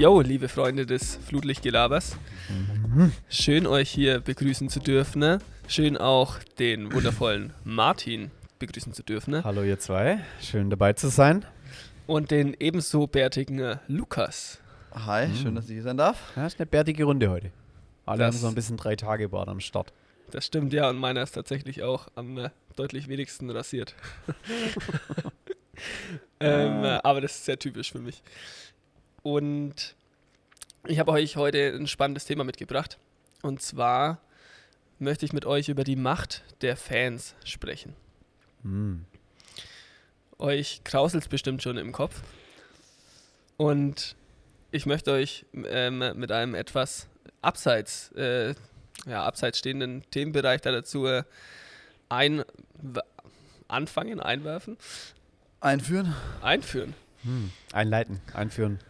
Jo, liebe Freunde des Flutlichtgelabers. Schön euch hier begrüßen zu dürfen. Schön auch den wundervollen Martin begrüßen zu dürfen. Hallo ihr zwei, schön dabei zu sein. Und den ebenso bärtigen Lukas. Hi, schön, dass ich hier sein darf. Ja, ist eine bärtige Runde heute. Alle Das- haben so ein bisschen drei Tage Bart am Start. Das stimmt ja, und meiner ist tatsächlich auch am äh, deutlich wenigsten rasiert. ähm, äh, aber das ist sehr typisch für mich. Und ich habe euch heute ein spannendes Thema mitgebracht. Und zwar möchte ich mit euch über die Macht der Fans sprechen. Hm. Euch krauselt es bestimmt schon im Kopf. Und ich möchte euch ähm, mit einem etwas abseits, äh, ja, abseits stehenden Themenbereich da dazu äh, ein, anfangen, einwerfen, Einführen, einführen, Hm. Einleiten, einführen.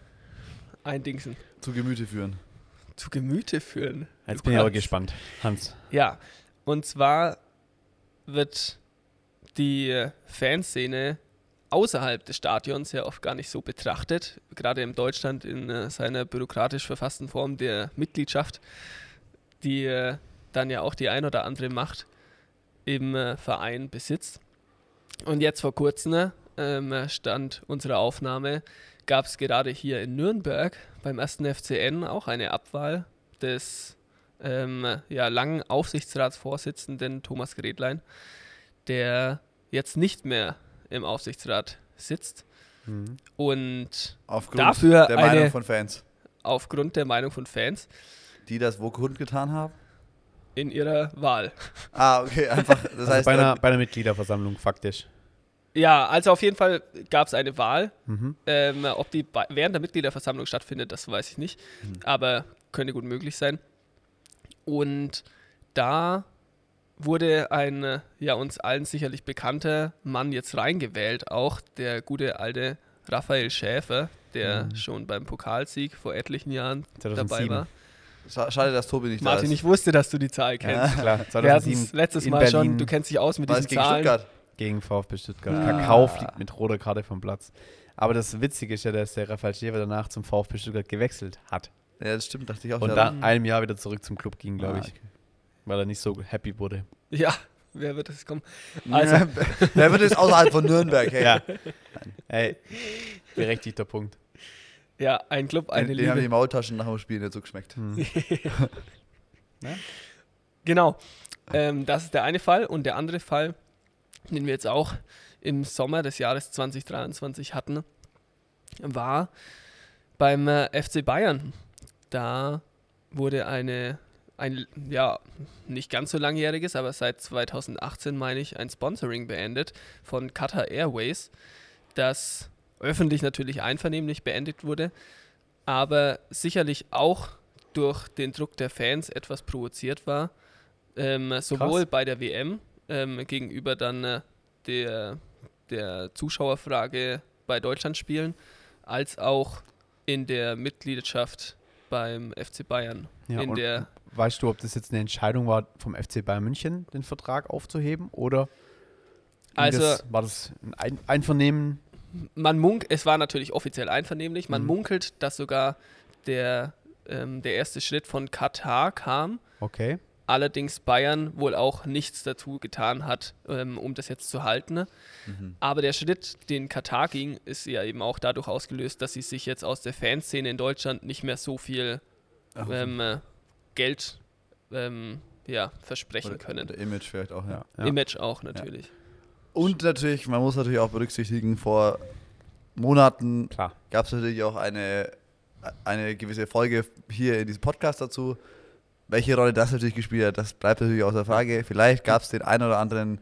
eindingsen, zu Gemüte führen. zu Gemüte führen. Jetzt bin ich aber gespannt. Hans. Ja, und zwar wird die äh, Fanszene außerhalb des Stadions ja oft gar nicht so betrachtet, gerade in Deutschland in äh, seiner bürokratisch verfassten Form der Mitgliedschaft, die äh, dann ja auch die ein oder andere Macht im äh, Verein besitzt. Und jetzt vor kurzem, ähm, Stand unserer Aufnahme, gab es gerade hier in Nürnberg beim ersten FCN auch eine Abwahl des ähm, ja, langen Aufsichtsratsvorsitzenden Thomas Gretlein, der jetzt nicht mehr im Aufsichtsrat sitzt Hm. und Aufgrund Dafür der eine- Meinung von Fans, aufgrund der Meinung von Fans die das wo kundgetan haben. in ihrer Wahl. Ah, okay, einfach. Das Also heißt, bei, einer, bei einer Mitgliederversammlung faktisch. Ja, also auf jeden Fall gab es eine Wahl. Mhm. Ähm, ob die während der Mitgliederversammlung stattfindet, das weiß ich nicht. Aber könnte gut möglich sein. Und da wurde ein äh, ja uns allen sicherlich bekannter Mann jetzt reingewählt, auch der gute alte Raphael Schäfer, der Mhm. schon beim Pokalsieg vor etlichen Jahren dabei 2007. war. scha- schade, dass Tobi nicht Martin, da ich ist. wusste, dass du die Zahl kennst. Klar, Wir hatten 2007 es letztes in Mal Berlin schon, du kennst dich aus mit War es diesen gegen Zahlen. Stuttgart? gegen VfB Stuttgart. Ah. Kakao fliegt mit roter Karte vom Platz. Aber das Witzige ist ja, dass der Raphael Schäfer danach zum VfB Stuttgart gewechselt hat. Ja, das stimmt, dachte ich auch. Und nach einem Jahr wieder zurück zum Club ging, glaube Ah, ich. okay. Weil er nicht so happy wurde. Ja, wer wird das kommen? Also, Wer wird jetzt außerhalb von Nürnberg? Hey? Ja. Ey, berechtigter Punkt. ja, ein Club, eine Den, den haben die Liebe. Maultaschen nach dem Spiel nicht so geschmeckt. Hm. Genau. Ähm, das ist der eine Fall. Und der andere Fall, den wir jetzt auch im Sommer des Jahres 2023 hatten, war beim äh, FC Bayern. Da wurde eine, ein, ja, nicht ganz so langjähriges, aber seit 2018 meine ich, ein Sponsoring beendet von Qatar Airways, das öffentlich natürlich einvernehmlich beendet wurde, aber sicherlich auch durch den Druck der Fans etwas provoziert war. Ähm, sowohl bei der WM ähm, gegenüber dann äh, der, der Zuschauerfrage bei Deutschlandspielen, als auch in der Mitgliedschaft beim FC Bayern. Ja, in der, weißt du, ob das jetzt eine Entscheidung war, vom FC Bayern München den Vertrag aufzuheben? Oder Also- das, war das ein Ein Einvernehmen? man munk, es war natürlich offiziell einvernehmlich, man Mhm. munkelt, dass sogar der, ähm, der erste Schritt von Katar kam, Okay. allerdings Bayern wohl auch nichts dazu getan hat, ähm, um das jetzt zu halten. Mhm. Aber der Schritt, den Katar ging, ist ja eben auch dadurch ausgelöst, dass sie sich jetzt aus der Fanszene in Deutschland nicht mehr so viel ähm, äh, Geld ähm, ja, versprechen oder, können. oder Image vielleicht auch, ja. Ja. Image auch natürlich. Und natürlich, man muss natürlich auch berücksichtigen, vor Monaten gab es natürlich auch eine, eine gewisse Folge hier in diesem Podcast dazu. Welche Rolle das natürlich gespielt hat, das bleibt natürlich außer Frage. Vielleicht gab es den einen oder anderen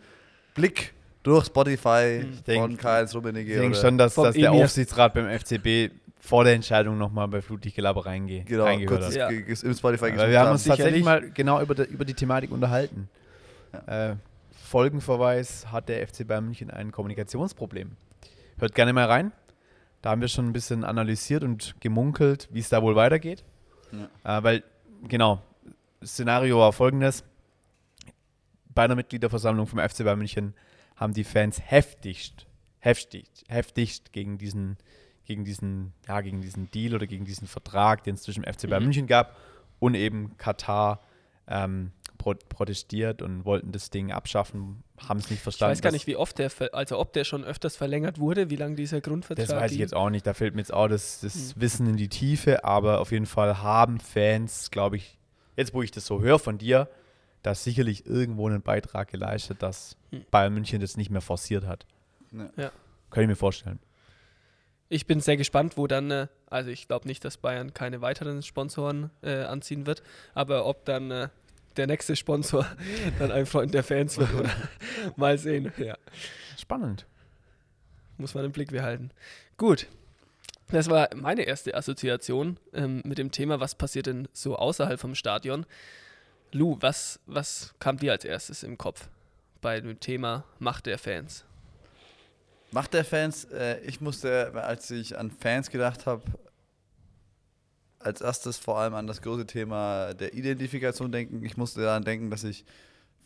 Blick durch Spotify Hm. von Denk- Karl-Heinz Ich Rummenigge. denke oder- schon, dass, vom dass der. Aufsichtsrat beim FCB vor der Entscheidung nochmal bei Flutlichtgelaber reingeht. Genau, reingehört kurz hat. Ja. im Spotify Weil gesucht wir haben uns tatsächlich mal genau über, die- über die Thematik unterhalten. Äh, Folgenverweis hat der FC Bayern München ein Kommunikationsproblem. Hört gerne mal rein. Da haben wir schon ein bisschen analysiert und gemunkelt, wie es da wohl weitergeht. Äh, weil, genau, Szenario war folgendes. Bei einer Mitgliederversammlung vom FC Bayern München haben die Fans heftigst, heftigst, heftigst gegen diesen, gegen diesen, ja, gegen diesen Deal oder gegen diesen Vertrag, den es zwischen dem FC Bayern Mhm. München gab und eben Katar ähm, pro protestiert und wollten das Ding abschaffen, haben es nicht Ich verstanden. weiß gar nicht, wie oft der, ver- also ob der schon öfters verlängert wurde, wie lange dieser Grundvertrag Das weiß ich jetzt auch nicht. Da fehlt mir jetzt auch das, das Hm. Wissen in die Tiefe. Aber auf jeden Fall haben Fans, glaube ich, jetzt wo ich das so höre von dir, da sicherlich irgendwo einen Beitrag geleistet, dass Hm. Bayern München das nicht mehr forciert hat. Ja. Ja. Kann ich mir vorstellen. Ich bin sehr gespannt, wo dann, äh, also ich glaube nicht, dass Bayern keine weiteren Sponsoren äh, anziehen wird, aber ob dann äh, der nächste Sponsor dann ein Freund der Fans wird oder mal sehen. Ja, Spannend. muss man im Blick behalten. Gut. Das war meine erste Assoziation ähm, mit dem Thema, was passiert denn so außerhalb vom Stadion. Lou, was, was kam dir als erstes im Kopf bei dem Thema Macht der Fans? Macht der Fans, äh, ich musste, als ich an Fans gedacht habe, als erstes vor allem an das große Thema der Identifikation denken. Ich musste daran denken, dass ich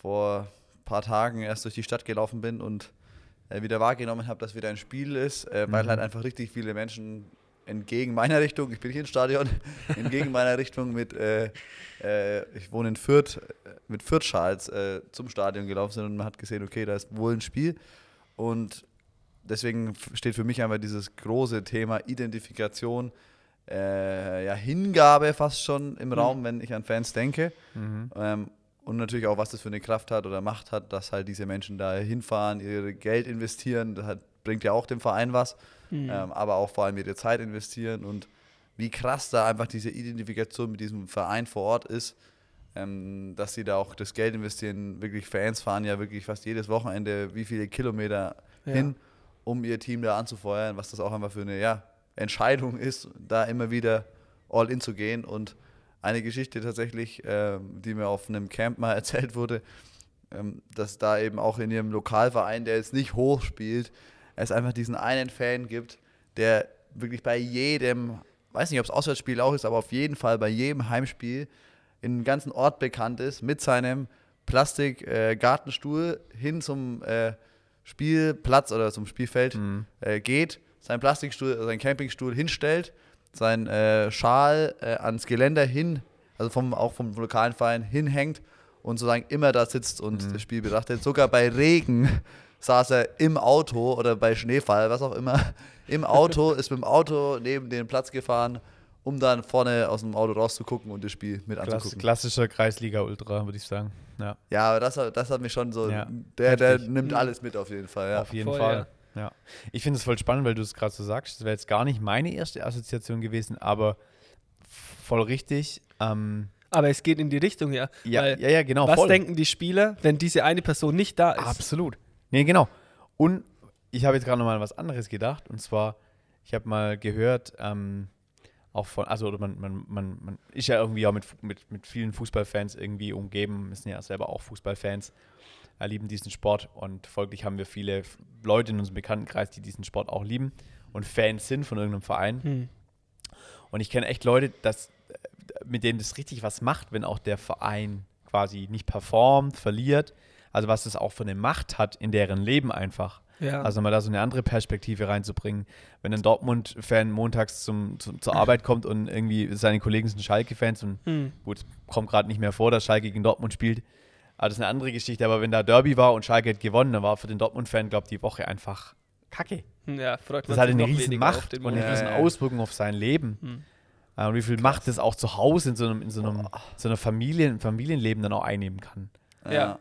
vor ein paar Tagen erst durch die Stadt gelaufen bin und äh, wieder wahrgenommen habe, dass wieder ein Spiel ist, äh, weil Mhm. halt einfach richtig viele Menschen entgegen meiner Richtung, ich bin hier im Stadion, entgegen meiner Richtung mit, äh, äh, ich wohne in Fürth, äh, mit Fürth-Schals äh, zum Stadion gelaufen sind und man hat gesehen, okay, da ist wohl ein Spiel und deswegen steht für mich einfach dieses große Thema Identifikation, äh, ja, Hingabe fast schon im Raum, wenn ich an Fans denke. Mhm. Ähm, und natürlich auch, was das für eine Kraft hat oder Macht hat, dass halt diese Menschen da hinfahren, ihr Geld investieren, das hat, bringt ja auch dem Verein was, Mhm. ähm, aber auch vor allem ihre Zeit investieren und wie krass da einfach diese Identifikation mit diesem Verein vor Ort ist, ähm, dass sie da auch das Geld investieren. Wirklich Fans fahren ja wirklich fast jedes Wochenende wie viele Kilometer Ja. hin, um ihr Team da anzufeuern, was das auch einfach für eine ja, Entscheidung ist, da immer wieder all in zu gehen. Und eine Geschichte tatsächlich, ähm, die mir auf einem Camp mal erzählt wurde, ähm, dass da eben auch in ihrem Lokalverein, der jetzt nicht hoch spielt, es einfach diesen einen Fan gibt, der wirklich bei jedem, weiß nicht, ob es Auswärtsspiel auch ist, aber auf jeden Fall bei jedem Heimspiel in einem ganzen Ort bekannt ist, mit seinem Plastik-Gartenstuhl hin zum äh, Spielplatz oder zum Spielfeld Mhm. äh, geht, seinen Plastikstuhl, seinen Campingstuhl hinstellt, seinen äh, Schal äh, ans Geländer hin, also vom, auch vom lokalen Verein hinhängt und sozusagen immer da sitzt und Mhm. das Spiel betrachtet. Sogar bei Regen saß er im Auto oder bei Schneefall, was auch immer, im Auto, ist mit dem Auto neben den Platz gefahren, um dann vorne aus dem Auto rauszugucken und das Spiel mit Klass, anzugucken. klassischer Kreisliga-Ultra, würde ich sagen. Ja, Ja, aber das, hat- das hat mich schon so, Ja, der, der nimmt Mhm. alles mit auf jeden Fall. Ja. auf jeden voll, Fall. Ja. Ich finde es voll spannend, weil du es gerade so sagst. Das wäre jetzt gar nicht meine erste Assoziation gewesen, aber voll richtig. Ähm, Aber es geht in die Richtung, ja. ja, Weil ja, ja, genau. was voll. denken die Spieler, wenn diese eine Person nicht da ist? Absolut. Nee, genau. Und ich habe jetzt gerade noch mal was anderes gedacht. Und zwar, ich habe mal gehört, ähm, auch von, also man, man, man, man ist ja irgendwie auch mit, mit, mit vielen Fußballfans irgendwie umgeben, wir sind ja selber auch Fußballfans, äh, lieben diesen Sport und folglich haben wir viele Leute in unserem Bekanntenkreis, die diesen Sport auch lieben und Fans sind von irgendeinem Verein. Hm. Und ich kenne echt Leute, dass, äh, mit denen das richtig was macht, wenn auch der Verein quasi nicht performt, verliert. Also was das auch für eine Macht hat in deren Leben einfach. Ja. Also mal da so eine andere Perspektive reinzubringen. Wenn ein Dortmund-Fan montags zum, zum, zur Arbeit kommt und irgendwie seine Kollegen sind Schalke-Fans und hm. gut, es kommt gerade nicht mehr vor, dass Schalke gegen Dortmund spielt. Aber das ist eine andere Geschichte. Aber wenn da Derby war und Schalke hat gewonnen, dann war für den Dortmund-Fan, glaube ich, die Woche einfach kacke. ja, freut man Das hat eine riesen Macht und eine. Ja, riesen ja. Auswirkung auf sein Leben. Hm. Äh, und wie viel Macht das auch zu Hause in so einem, in so einem, so einer Familien, Familienleben dann auch einnehmen kann. Ja.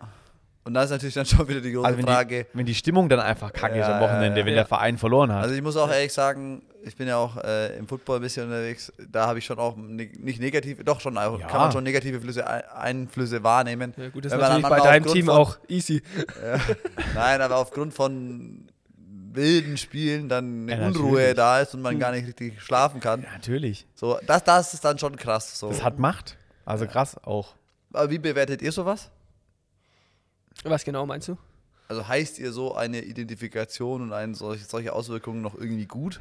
Und da ist natürlich dann schon wieder die große Also wenn Frage. die, wenn die Stimmung dann einfach kacke ist Ja, am Wochenende, ja, ja. wenn Ja. der Verein verloren hat. Also ich muss auch ehrlich sagen, ich bin ja auch äh, im Football ein bisschen unterwegs. Da habe ich schon auch ne nicht negative, doch schon, auch, Ja. kann man schon negative Flüsse, Ein- Einflüsse wahrnehmen. Ja, gut, das ist Wenn man natürlich bei deinem Team von- auch easy. Ja. Nein, aber aufgrund von wilden Spielen dann eine Ja, Unruhe da ist und man gar nicht richtig schlafen kann. ja, natürlich. So, das, das ist dann schon krass. So. Das hat Macht. Also krass auch. aber wie bewertet ihr sowas? Was genau meinst du? Also heißt ihr so eine Identifikation und eine solche, solche Auswirkungen noch irgendwie gut?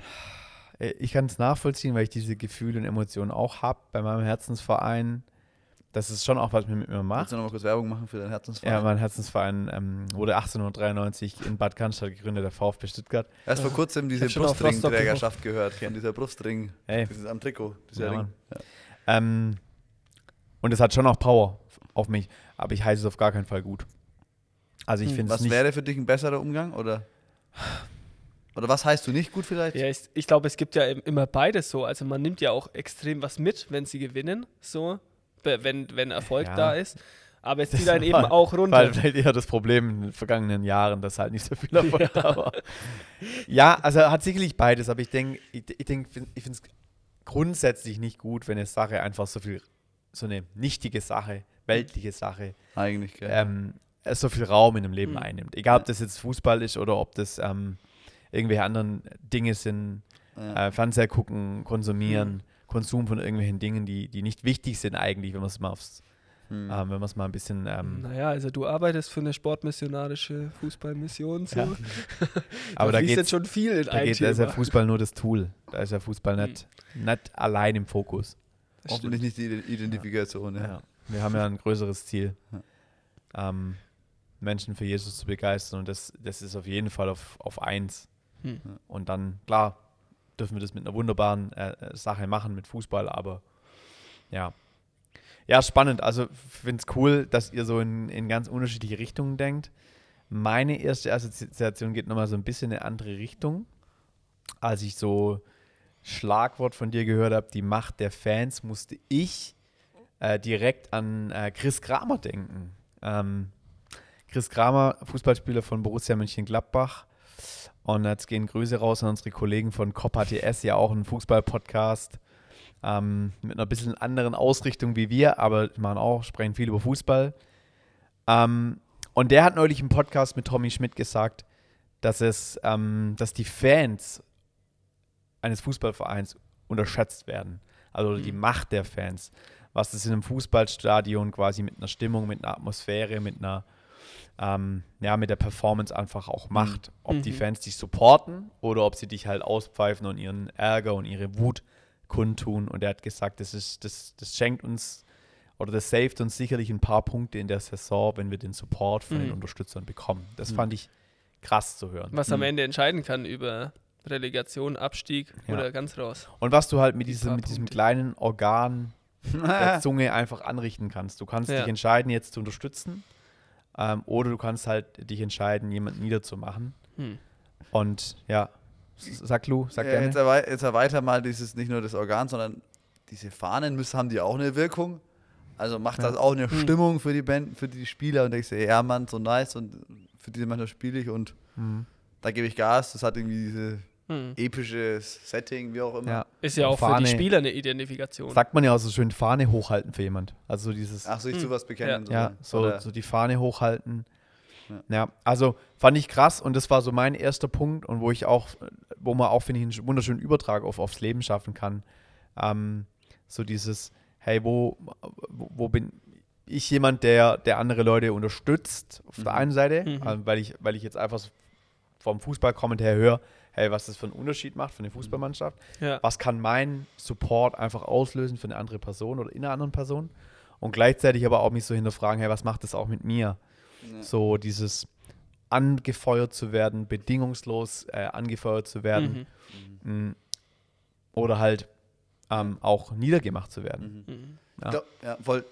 äh, ich kann es nachvollziehen, weil ich diese Gefühle und Emotionen auch habe bei meinem Herzensverein. Das ist schon auch was mit mir Willst macht. du noch mal kurz Werbung machen für deinen Herzensverein? Ja, mein Herzensverein ähm, wurde 1893 in Bad Cannstatt gegründet, der VfB Stuttgart. Erst vor kurzem diese Brustringträgerschaft gehört, von dieser Brustring, Hey. dieses am Trikot, dieser Ja, Ring. Mann. Ähm, und es hat schon auch Power auf mich, aber ich heiße es auf gar keinen Fall gut. Also ich Hm, finde es Was nicht. wäre für dich ein besserer Umgang oder? Oder was heißt du nicht gut vielleicht? Ja, ich, ich glaube, es gibt ja im- immer beides so. Also man nimmt ja auch extrem was mit, wenn sie gewinnen, so, wenn, wenn Erfolg Ja. da ist. Aber es zieht dann eben auch runter. Weil vielleicht eher das Problem in den vergangenen Jahren, dass halt nicht so viel Erfolg da war. Ja, also hat sicherlich beides, aber ich denke, ich, ich, denk, ich finde es grundsätzlich nicht gut, wenn eine Sache einfach so viel, so eine nichtige Sache, weltliche Sache, Eigentlich, gell? ähm, äh, so viel Raum in dem Leben Mhm. einnimmt. Egal, ob das jetzt Fußball ist oder ob das ähm, irgendwelche anderen Dinge sind, ja. äh, Fernseher gucken, konsumieren, Konsum von irgendwelchen Dingen, die, die nicht wichtig sind eigentlich, wenn man es mal aufs, Hm. ähm, wenn man es mal ein bisschen ähm, Naja, also du arbeitest für eine sportmissionarische Fußballmission. So. Ja. Da Aber da fließt geht jetzt schon viel in da, ein geht, da ist ja Thema. Fußball nur das Tool. Da ist ja Fußball nicht, nicht allein im Fokus. Das Hoffentlich nicht die Identifikation. Ja. Ja. Wir haben ja ein größeres Ziel, ähm, Menschen für Jesus zu begeistern und das, das ist auf jeden Fall auf, auf eins. Hm. Und dann, klar, dürfen wir das mit einer wunderbaren äh, äh, Sache machen, mit Fußball, aber ja. Ja, spannend. Also finde es cool, dass ihr so in, in ganz unterschiedliche Richtungen denkt. Meine erste Assoziation geht nochmal so ein bisschen in eine andere Richtung. Als ich so Schlagwort von dir gehört habe, die Macht der Fans, musste ich äh, direkt an äh, Chris Kramer denken. Ähm, Chris Kramer, Fußballspieler von Borussia Mönchengladbach. Und jetzt gehen Grüße raus an unsere Kollegen von COP HTS, ja auch ein Fußball-Podcast ähm, mit einer bisschen anderen Ausrichtung wie wir, aber machen auch, sprechen viel über Fußball. Ähm, und der hat neulich im Podcast mit Tommy Schmidt gesagt, dass es, ähm, dass die Fans eines Fußballvereins unterschätzt werden. Also die Macht der Fans. Was das in einem Fußballstadion quasi mit einer Stimmung, mit einer Atmosphäre, mit einer ähm, ja, mit der Performance einfach auch macht. Ob die Mhm. Fans dich supporten oder ob sie dich halt auspfeifen und ihren Ärger und ihre Wut kundtun. Und er hat gesagt, das, ist, das, das schenkt uns oder das saved uns sicherlich ein paar Punkte in der Saison, wenn wir den Support von den Mhm. Unterstützern bekommen. Das Mhm. fand ich krass zu hören. Was am Hm. Ende entscheiden kann über Relegation, Abstieg Ja. oder ganz raus. Und was du halt mit, Die diesem, paar mit diesem kleinen Organ der Zunge einfach anrichten kannst. Du kannst Ja. dich entscheiden, jetzt zu unterstützen ähm, oder du kannst halt dich entscheiden, jemanden niederzumachen. Hm. Und ja, sag Lu, sag ja, gerne. jetzt, erwei jetzt erweiter mal dieses nicht nur das Organ, sondern diese Fahnen müssen, haben die auch eine Wirkung. Also macht Ja. das auch eine Hm. Stimmung für die Band, für die Spieler und denkst dir, ja Mann, so nice und für diese Mannschaft spiele ich und Mhm. da gebe ich Gas. Das hat irgendwie diese Hm. epische Setting, wie auch immer. Ja. Ist ja auch für Fahne. die Spieler eine Identifikation. Sagt man ja auch so schön, Fahne hochhalten für jemand. Also so dieses, Ach, sich Hm. zu was bekennen. ja, so, Oder- so die Fahne hochhalten. Ja. Ja. also fand ich krass und das war so mein erster Punkt und wo ich auch, wo man auch, finde ich, einen wunderschönen Übertrag auf, aufs Leben schaffen kann. Ähm, so dieses, hey, wo, wo, wo bin ich jemand, der, der andere Leute unterstützt, auf der Mhm. einen Seite, Mhm. ähm, weil, ich, weil ich jetzt einfach vom Fußballkommentar her höre, hey, was das für einen Unterschied macht für eine Fußballmannschaft ja. was kann mein Support einfach auslösen für eine andere Person oder in einer anderen Person und gleichzeitig aber auch mich so hinterfragen, hey, was macht das auch mit mir? Ja. So dieses angefeuert zu werden, bedingungslos äh, angefeuert zu werden Mhm. mh, oder halt ähm, auch niedergemacht zu werden. Mhm. Mhm. Ja. Ich glaub, ja, voll.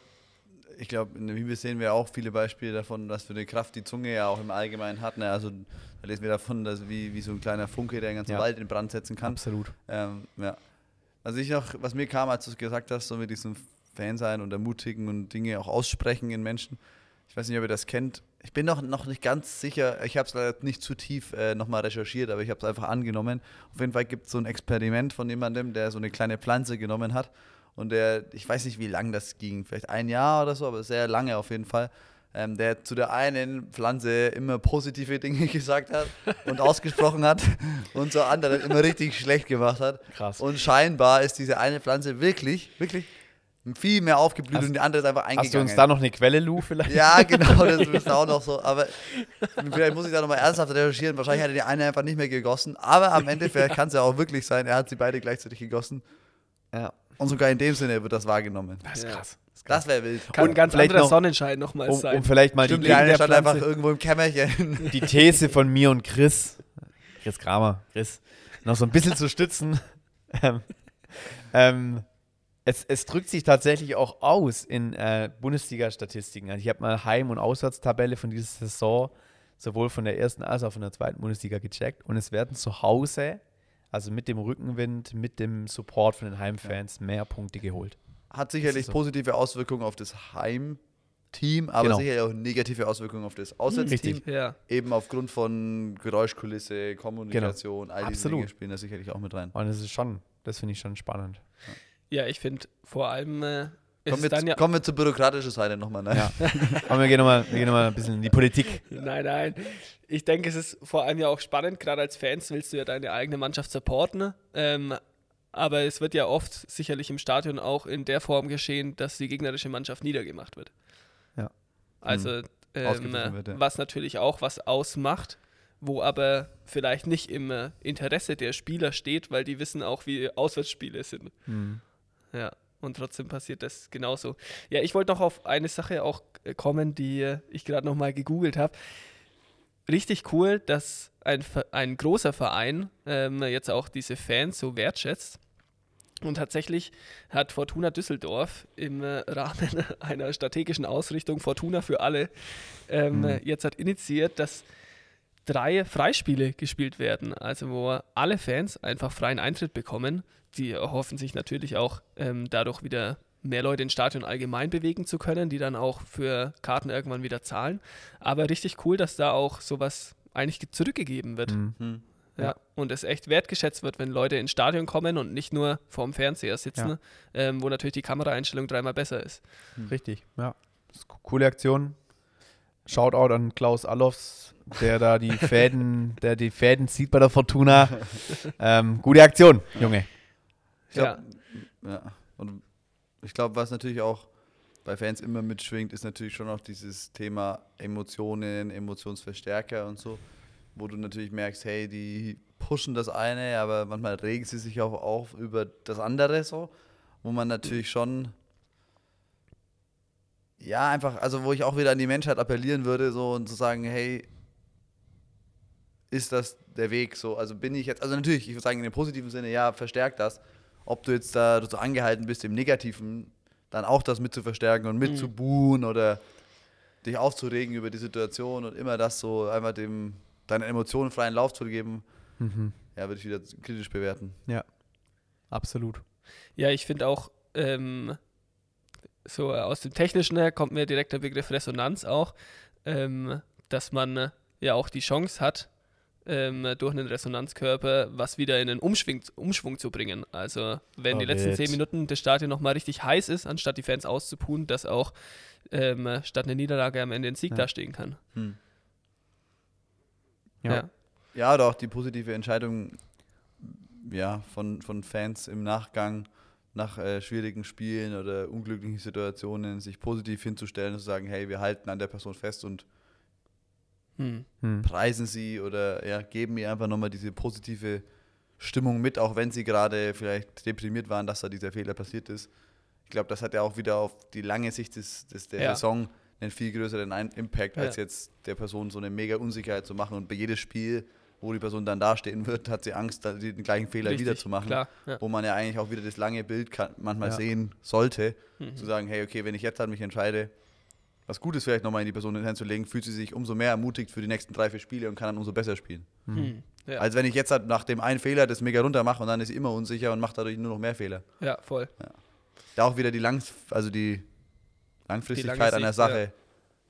Ich glaube, in der Bibel sehen wir auch viele Beispiele davon, was für eine Kraft die Zunge ja auch im Allgemeinen hat. Ne? Also da lesen wir davon, dass wie, wie so ein kleiner Funke, der den ganzen Ja. Wald in Brand setzen kann. Absolut. Ähm, ja. Also ich noch, was mir kam, als du es gesagt hast, so mit diesem Fan sein und ermutigen und Dinge auch aussprechen in Menschen. Ich weiß nicht, ob ihr das kennt. Ich bin noch, noch nicht ganz sicher, ich habe es leider nicht zu tief äh, nochmal recherchiert, aber ich habe es einfach angenommen. Auf jeden Fall gibt es so ein Experiment von jemandem, der so eine kleine Pflanze genommen hat und der, ich weiß nicht, wie lang das ging, vielleicht ein Jahr oder so, aber sehr lange auf jeden Fall. Ähm, der zu der einen Pflanze immer positive Dinge gesagt hat und ausgesprochen hat und zur anderen immer richtig schlecht gemacht hat. Krass. Und scheinbar ist diese eine Pflanze wirklich, wirklich viel mehr aufgeblüht Hast- und die andere ist einfach eingegangen. Hast du uns da noch eine Quelle, Lou, vielleicht? Ja, genau, das ist auch noch so. Aber vielleicht muss ich da nochmal ernsthaft recherchieren. Wahrscheinlich hat er die eine einfach nicht mehr gegossen. Aber am Ende kann es ja auch wirklich sein, er hat sie beide gleichzeitig gegossen. Ja. Und sogar in dem Sinne wird das wahrgenommen. Das ist Ja. krass. Das wäre wild. Kann Und ein ganz vielleicht anderer noch- Sonnenschein nochmals Um, sein. um vielleicht mal Stimmt, die, die eine stand einfach irgendwo im Kämmerchen. die These von mir und Chris, Chris Kramer, Chris, noch so ein bisschen zu stützen. Ähm, ähm, es, es drückt sich tatsächlich auch aus in äh, Bundesliga-Statistiken. Also ich habe mal Heim- und Auswärtstabelle von dieser Saison sowohl von der ersten als auch von der zweiten Bundesliga gecheckt und es werden zu Hause, also mit dem Rückenwind, mit dem Support von den Heimfans, mehr Punkte geholt. Hat sicherlich so. positive Auswirkungen auf das Heimteam, aber Genau. sicherlich auch negative Auswirkungen auf das Auswärtsteam. Ja. Eben aufgrund von Geräuschkulisse, Kommunikation, all diese Absolut. Dinge spielen da sicherlich auch mit rein. Und das ist schon, das finde ich schon spannend. ja, ich finde vor allem äh, Kommen wir, ja. kommen wir zur bürokratischen Seite nochmal. Ne? Ja. Aber wir gehen nochmal noch mal ein bisschen in die Politik. Nein, nein. Ich denke, es ist vor allem ja auch spannend, gerade als Fans willst du ja deine eigene Mannschaft supporten. Ähm, aber es wird ja oft sicherlich im Stadion auch in der Form geschehen, dass die gegnerische Mannschaft niedergemacht wird. Ja. Also, ähm, Ausgeglichen wird, ja. was natürlich auch was ausmacht, wo aber vielleicht nicht im äh, Interesse der Spieler steht, weil die wissen auch, wie Auswärtsspiele sind. Hm. Ja, und trotzdem passiert das genauso. Ja, ich wollte noch auf eine Sache auch äh, kommen, die äh, ich gerade noch mal gegoogelt habe. Richtig cool, dass ein, ein großer Verein ähm, jetzt auch diese Fans so wertschätzt. Und tatsächlich hat Fortuna Düsseldorf im äh, Rahmen einer strategischen Ausrichtung Fortuna für alle ähm, Mhm. jetzt hat initiiert, dass drei Freispiele gespielt werden, also wo alle Fans einfach freien Eintritt bekommen. Die erhoffen sich natürlich auch ähm, dadurch wieder mehr Leute ins Stadion allgemein bewegen zu können, die dann auch für Karten irgendwann wieder zahlen. Aber richtig cool, dass da auch sowas eigentlich ge- zurückgegeben wird. Hm. Hm. Ja. Ja. Und es echt wertgeschätzt wird, wenn Leute ins Stadion kommen und nicht nur vorm Fernseher sitzen, Ja. ähm, wo natürlich die Kameraeinstellung dreimal besser ist. Richtig, ja. Coole Aktion. Shoutout an Klaus Allofs, der da die Fäden, der die Fäden zieht bei der Fortuna. Ähm, gute Aktion, Junge. Ich glaub, ja. Und ich glaube, was natürlich auch bei Fans immer mitschwingt, ist natürlich schon auch dieses Thema Emotionen, Emotionsverstärker und so, wo du natürlich merkst, hey, die pushen das eine, aber manchmal regen sie sich auch auf über das andere so, wo man natürlich schon ja, einfach, also wo ich auch wieder an die Menschheit appellieren würde, so und zu sagen, hey, ist das der Weg so? Also bin ich jetzt, also natürlich, ich würde sagen, in dem positiven Sinne, ja, verstärkt das. Ob du jetzt da dazu angehalten bist, im Negativen dann auch das mit zu verstärken und mit Mhm. zu buhen oder dich aufzuregen über die Situation und immer das so einfach dem deinen Emotionen freien Lauf zu geben, Mhm. ja, würde ich wieder kritisch bewerten. Ja, absolut. Ja, ich finde auch, ähm, so äh, aus dem Technischen her kommt mir direkt der Begriff Resonanz auch, ähm, dass man äh, ja auch die Chance hat, ähm, durch einen Resonanzkörper was wieder in den Umschwung, Umschwung zu bringen. Also wenn Oh, die letzten wild. zehn Minuten des Stadion nochmal richtig heiß ist, anstatt die Fans auszupuhen, dass auch ähm, statt einer Niederlage am Ende ein Sieg Ja. dastehen kann. Hm. Ja. Ja. Ja, oder auch die positive Entscheidung ja, von, von Fans im Nachgang nach äh, schwierigen Spielen oder unglücklichen Situationen sich positiv hinzustellen und zu sagen, hey, wir halten an der Person fest und Hm. Hm. preisen sie oder ja, geben ihr einfach nochmal diese positive Stimmung mit, auch wenn sie gerade vielleicht deprimiert waren, dass da dieser Fehler passiert ist. Ich glaube, das hat ja auch wieder auf die lange Sicht des, des, der Ja. Saison einen viel größeren Impact, Ja. als jetzt der Person so eine mega Unsicherheit zu machen. Und bei jedes Spiel, wo die Person dann dastehen wird, hat sie Angst, da den gleichen Fehler Richtig, wieder zu machen. Klar. Ja. Wo man ja eigentlich auch wieder das lange Bild kann, manchmal Ja. sehen sollte, Mhm. zu sagen, hey, okay, wenn ich jetzt halt mich entscheide, was Gutes vielleicht nochmal in die Person in die Hand zu legen, fühlt sie sich umso mehr ermutigt für die nächsten drei, vier Spiele und kann dann umso besser spielen. Hm. Ja. Als wenn ich jetzt halt nach dem einen Fehler das mega runter mache und dann ist sie immer unsicher und macht dadurch nur noch mehr Fehler. ja, voll. Da auch wieder die Langs also die Langfristigkeit an der Sicht, Sache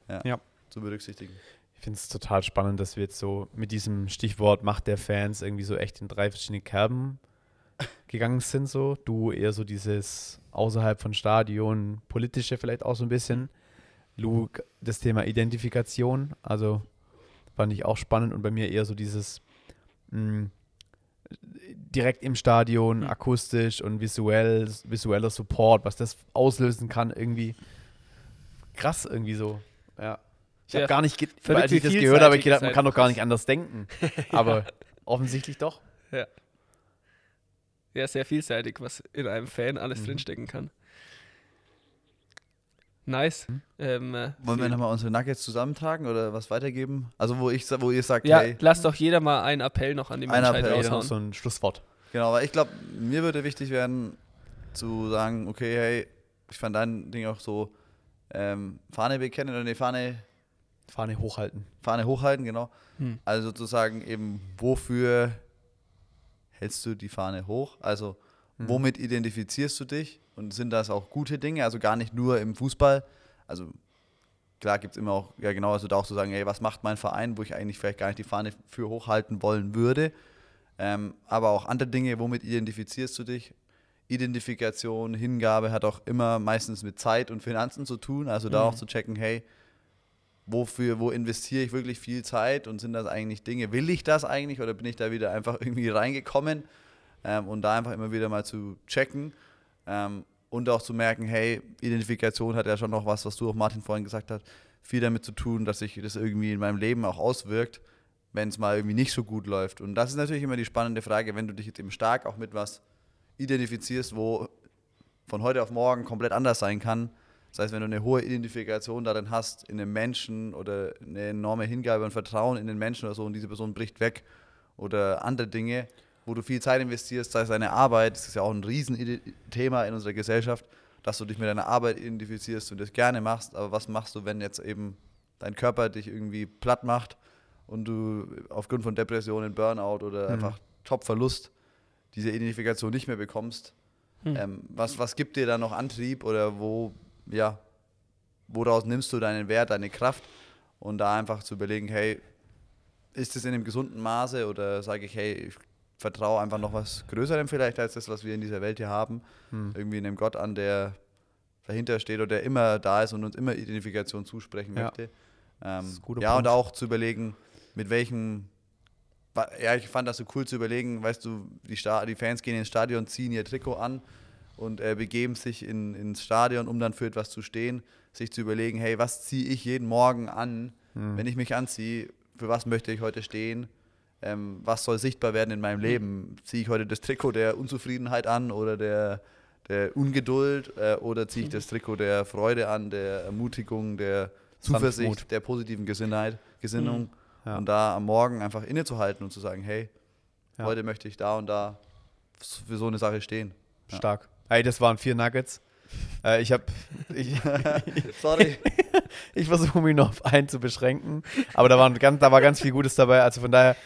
ja. Ja. zu berücksichtigen. Ich finde es total spannend, dass wir jetzt so mit diesem Stichwort Macht der Fans irgendwie so echt in drei verschiedene Kerben gegangen sind. So. Du eher so dieses außerhalb von Stadion, politische vielleicht auch so ein bisschen. Lu, das Thema Identifikation, also fand ich auch spannend und bei mir eher so dieses, mh, direkt im Stadion, Mhm. akustisch und visuell, visueller Support, was das auslösen kann, irgendwie krass irgendwie so. Ja. Ich habe Ja, gar nicht, als ich das gehört habe, ich gedacht, man kann doch gar nicht anders denken. Aber offensichtlich doch. Ja, sehr vielseitig, was in einem Fan alles Mhm. drinstecken kann. Nice. Mhm. Ähm, äh, Wollen wir nochmal unsere Nuggets zusammentragen oder was weitergeben? Also wo ich wo ihr sagt, ja, hey, lasst doch jeder mal einen Appell noch an die Ein Menschheit Appell, raushauen. so ein Schlusswort. genau, weil ich glaube, mir würde wichtig werden zu sagen, okay, hey, ich fand dein Ding auch so ähm, Fahne bekennen oder nee, Fahne, Fahne hochhalten. Fahne hochhalten, genau. Hm. Also sozusagen eben, wofür hältst du die Fahne hoch? Also Mhm. womit identifizierst du dich? Und sind das auch gute Dinge? Also gar nicht nur im Fußball. Also klar gibt es immer auch, ja genau, also da auch zu sagen, ey, was macht mein Verein, wo ich eigentlich vielleicht gar nicht die Fahne für hochhalten wollen würde. Ähm, aber auch andere Dinge, womit identifizierst du dich? Identifikation, Hingabe hat auch immer meistens mit Zeit und Finanzen zu tun. Also da Mhm. auch zu checken, hey, wofür, wo investiere ich wirklich viel Zeit und sind das eigentlich Dinge, will ich das eigentlich oder bin ich da wieder einfach irgendwie reingekommen? Ähm, und da einfach immer wieder mal zu checken ähm, und auch zu merken, hey, Identifikation hat ja schon noch was, was du auch Martin vorhin gesagt hast, viel damit zu tun, dass sich das irgendwie in meinem Leben auch auswirkt, wenn es mal irgendwie nicht so gut läuft. Und das ist natürlich immer die spannende Frage, wenn du dich jetzt eben stark auch mit was identifizierst, wo von heute auf morgen komplett anders sein kann. Das heißt, wenn du eine hohe Identifikation darin hast, in einem Menschen oder eine enorme Hingabe und Vertrauen in den Menschen oder so und diese Person bricht weg oder andere Dinge, wo du viel Zeit investierst, sei es deine Arbeit, das ist ja auch ein Riesenthema in unserer Gesellschaft, dass du dich mit deiner Arbeit identifizierst und das gerne machst, aber was machst du, wenn jetzt eben dein Körper dich irgendwie platt macht und du aufgrund von Depressionen, Burnout oder Mhm. einfach Jobverlust diese Identifikation nicht mehr bekommst? Hm. Ähm, was, was gibt dir da noch Antrieb oder wo, ja, woraus nimmst du deinen Wert, deine Kraft? Und da einfach zu überlegen, hey, ist es in einem gesunden Maße oder sage ich, hey, ich vertraue einfach noch was Größerem vielleicht als das, was wir in dieser Welt hier haben, Hm. irgendwie einem Gott an, der dahinter steht oder der immer da ist und uns immer Identifikation zusprechen Ja. möchte. Ähm, ja, und Punkt. auch zu überlegen, mit welchem, ja, ich fand das so cool zu überlegen, weißt du, die, Sta die Fans gehen ins Stadion, ziehen ihr Trikot an und äh, begeben sich in, ins Stadion, um dann für etwas zu stehen, sich zu überlegen, hey, was ziehe ich jeden Morgen an, Hm. wenn ich mich anziehe, für was möchte ich heute stehen, ähm, was soll sichtbar werden in meinem Leben? Ziehe ich heute das Trikot der Unzufriedenheit an oder der, der Ungeduld äh, oder ziehe ich das Trikot der Freude an, der Ermutigung, der Zuversicht, Sanftmut. der positiven Gesinnheit, Gesinnung Ja. und da am Morgen einfach innezuhalten und zu sagen, hey, Ja. heute möchte ich da und da für so eine Sache stehen. Ja. Stark. Hey, das waren vier Nuggets. Äh, ich habe, Sorry. ich versuche mich noch auf einen zu beschränken, aber da, waren ganz, da war ganz viel Gutes dabei. Also von daher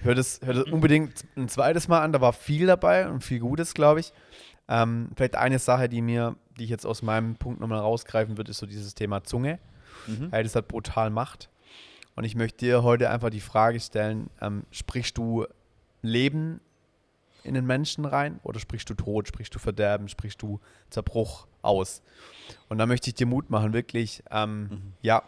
hört es, hört es unbedingt ein zweites Mal an. Da war viel dabei und viel Gutes, glaube ich. Ähm, vielleicht eine Sache, die mir, die ich jetzt aus meinem Punkt nochmal rausgreifen würde, ist so dieses Thema Zunge. mhm. Hey, das hat brutal Macht. Und ich möchte dir heute einfach die Frage stellen: ähm, Sprichst du Leben in den Menschen rein oder sprichst du Tod, sprichst du Verderben, sprichst du Zerbruch aus? Und da möchte ich dir Mut machen, wirklich, ähm, Mhm. ja,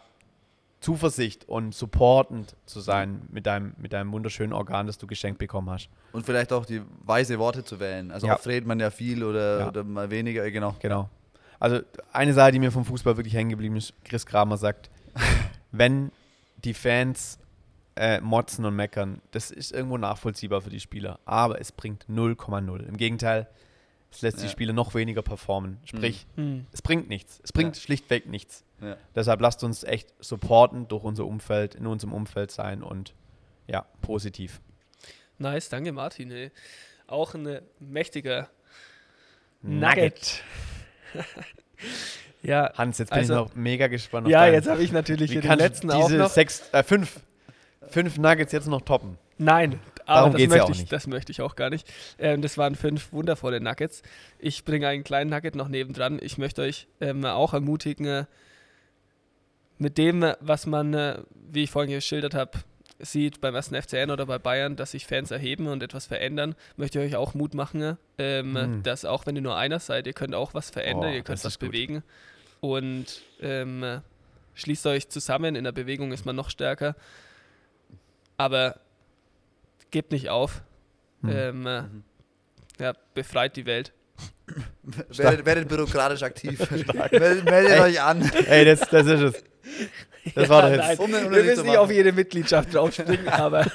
Zuversicht und supportend zu sein mit deinem, mit deinem wunderschönen Organ, das du geschenkt bekommen hast. Und vielleicht auch die weise Worte zu wählen. Also Ja. oft redet man ja viel oder, Ja. oder mal weniger, äh, genau. Genau. Also eine Sache, die mir vom Fußball wirklich hängen geblieben ist, Chris Kramer sagt, wenn die Fans äh, motzen und meckern, das ist irgendwo nachvollziehbar für die Spieler, aber es bringt 0,0. Im Gegenteil, es lässt die Ja. Spieler noch weniger performen. Sprich, Hm. es bringt nichts. Es bringt Ja. schlichtweg nichts. Ja. Deshalb lasst uns echt supporten durch unser Umfeld, in unserem Umfeld sein und ja, positiv. Nice, danke Martin. Ey. Auch ein äh, mächtiger Nugget. Ja, Hans, jetzt bin Also- ich noch mega gespannt auf ja deinen- jetzt habe ich natürlich Wie hier den letzten auch diese noch. sechs, äh, fünf, fünf Nuggets jetzt noch toppen? Nein, aber Darum das, ja möchte auch ich, nicht. das möchte ich auch gar nicht. Ähm, das waren fünf wundervolle Nuggets. Ich bringe einen kleinen Nugget noch nebendran. Ich möchte euch ähm, auch ermutigen, äh, mit dem, äh, was man, äh, wie ich vorhin geschildert habe, sieht beim ersten FCN oder bei Bayern, dass sich Fans erheben und etwas verändern, möchte ich euch auch Mut machen, ähm, Mhm. dass auch wenn ihr nur einer seid, ihr könnt auch was verändern, Oh, ihr könnt was ist gut. bewegen und ähm, schließt euch zusammen. In der Bewegung ist man noch stärker. Aber gebt nicht auf. Hm. Ähm, äh, Mhm. ja, befreit die Welt. Werdet, werdet bürokratisch aktiv. meldet meldet euch an. Ey, das, das ist es. Das war doch jetzt. Um wir müssen nicht auf jede Mitgliedschaft draufspringen, aber,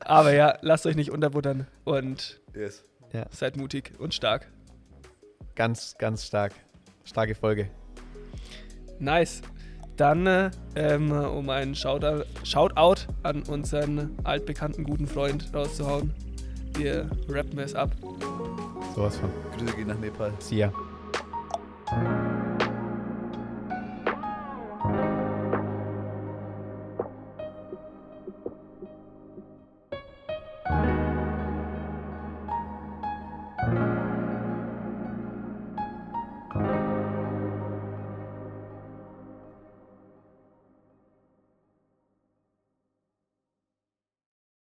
aber ja, lasst euch nicht unterbuttern und Yes. seid mutig und stark. Ganz, ganz stark. Starke Folge. Nice. Dann, äh, ähm, um einen Shoutout, Shoutout an unseren altbekannten guten Freund rauszuhauen. Wir rappen es ab. Sowas von. Grüße gehen nach Nepal. See ya.